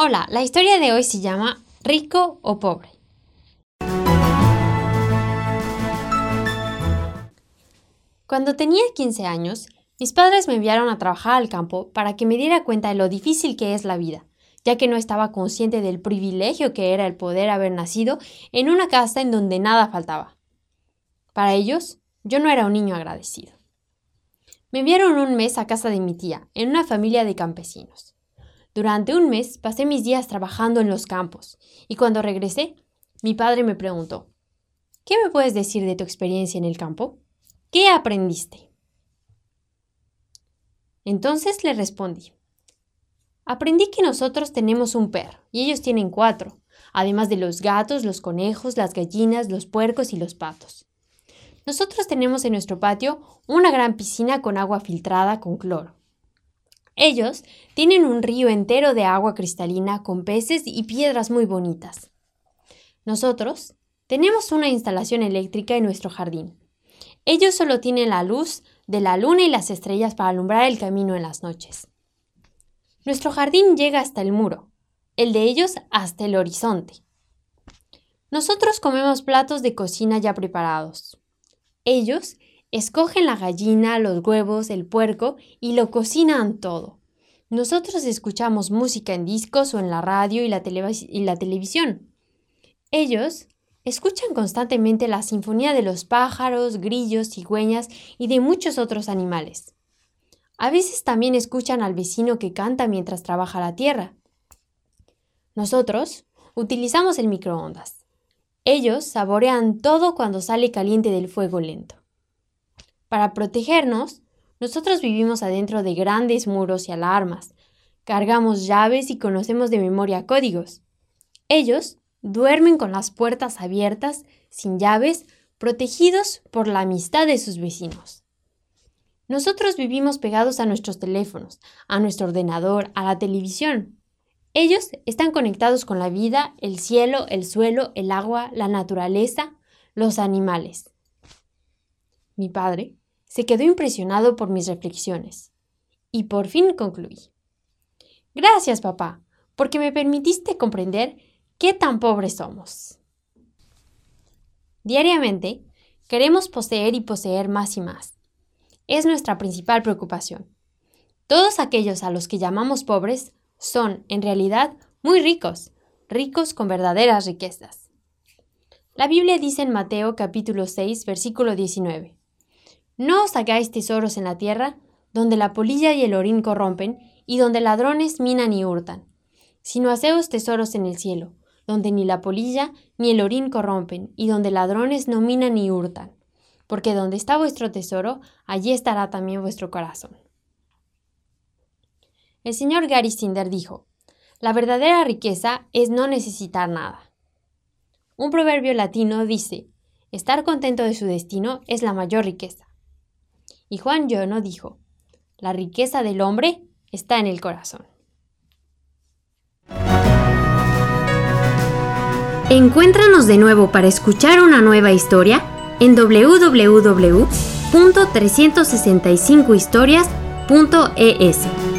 Hola, la historia de hoy se llama Rico o Pobre. Cuando tenía 15 años, mis padres me enviaron a trabajar al campo para que me diera cuenta de lo difícil que es la vida, ya que no estaba consciente del privilegio que era el poder haber nacido en una casa en donde nada faltaba. Para ellos, yo no era un niño agradecido. Me enviaron un mes a casa de mi tía, en una familia de campesinos. Durante un mes pasé mis días trabajando en los campos, y cuando regresé, mi padre me preguntó, ¿Qué me puedes decir de tu experiencia en el campo? ¿Qué aprendiste? Entonces le respondí, aprendí que nosotros tenemos un perro y ellos tienen cuatro, además de los gatos, los conejos, las gallinas, los puercos y los patos. Nosotros tenemos en nuestro patio una gran piscina con agua filtrada con cloro. Ellos tienen un río entero de agua cristalina con peces y piedras muy bonitas. Nosotros tenemos una instalación eléctrica en nuestro jardín. Ellos solo tienen la luz de la luna y las estrellas para alumbrar el camino en las noches. Nuestro jardín llega hasta el muro, el de ellos hasta el horizonte. Nosotros comemos platos de cocina ya preparados. Ellos Escogen la gallina, los huevos, el puerco y lo cocinan todo. Nosotros escuchamos música en discos o en la radio y la, televisión. Ellos escuchan constantemente la sinfonía de los pájaros, grillos, cigüeñas y de muchos otros animales. A veces también escuchan al vecino que canta mientras trabaja la tierra. Nosotros utilizamos el microondas. Ellos saborean todo cuando sale caliente del fuego lento. Para protegernos, nosotros vivimos adentro de grandes muros y alarmas, cargamos llaves y conocemos de memoria códigos. Ellos duermen con las puertas abiertas, sin llaves, protegidos por la amistad de sus vecinos. Nosotros vivimos pegados a nuestros teléfonos, a nuestro ordenador, a la televisión. Ellos están conectados con la vida, el cielo, el suelo, el agua, la naturaleza, los animales. Mi padre se quedó impresionado por mis reflexiones y por fin concluí. Gracias, papá, porque me permitiste comprender qué tan pobres somos. Diariamente, queremos poseer y poseer más y más. Es nuestra principal preocupación. Todos aquellos a los que llamamos pobres son, en realidad, muy ricos, ricos con verdaderas riquezas. La Biblia dice en Mateo capítulo 6, versículo 19, no os hagáis tesoros en la tierra, donde la polilla y el orín corrompen, y donde ladrones minan y hurtan, sino haceos tesoros en el cielo, donde ni la polilla ni el orín corrompen, y donde ladrones no minan ni hurtan. Porque donde está vuestro tesoro, allí estará también vuestro corazón. El señor Gary Sinder dijo, la verdadera riqueza es no necesitar nada. Un proverbio latino dice, estar contento de su destino es la mayor riqueza. Y Juan Yono dijo, la riqueza del hombre está en el corazón. Encuéntranos de nuevo para escuchar una nueva historia en www.365historias.es.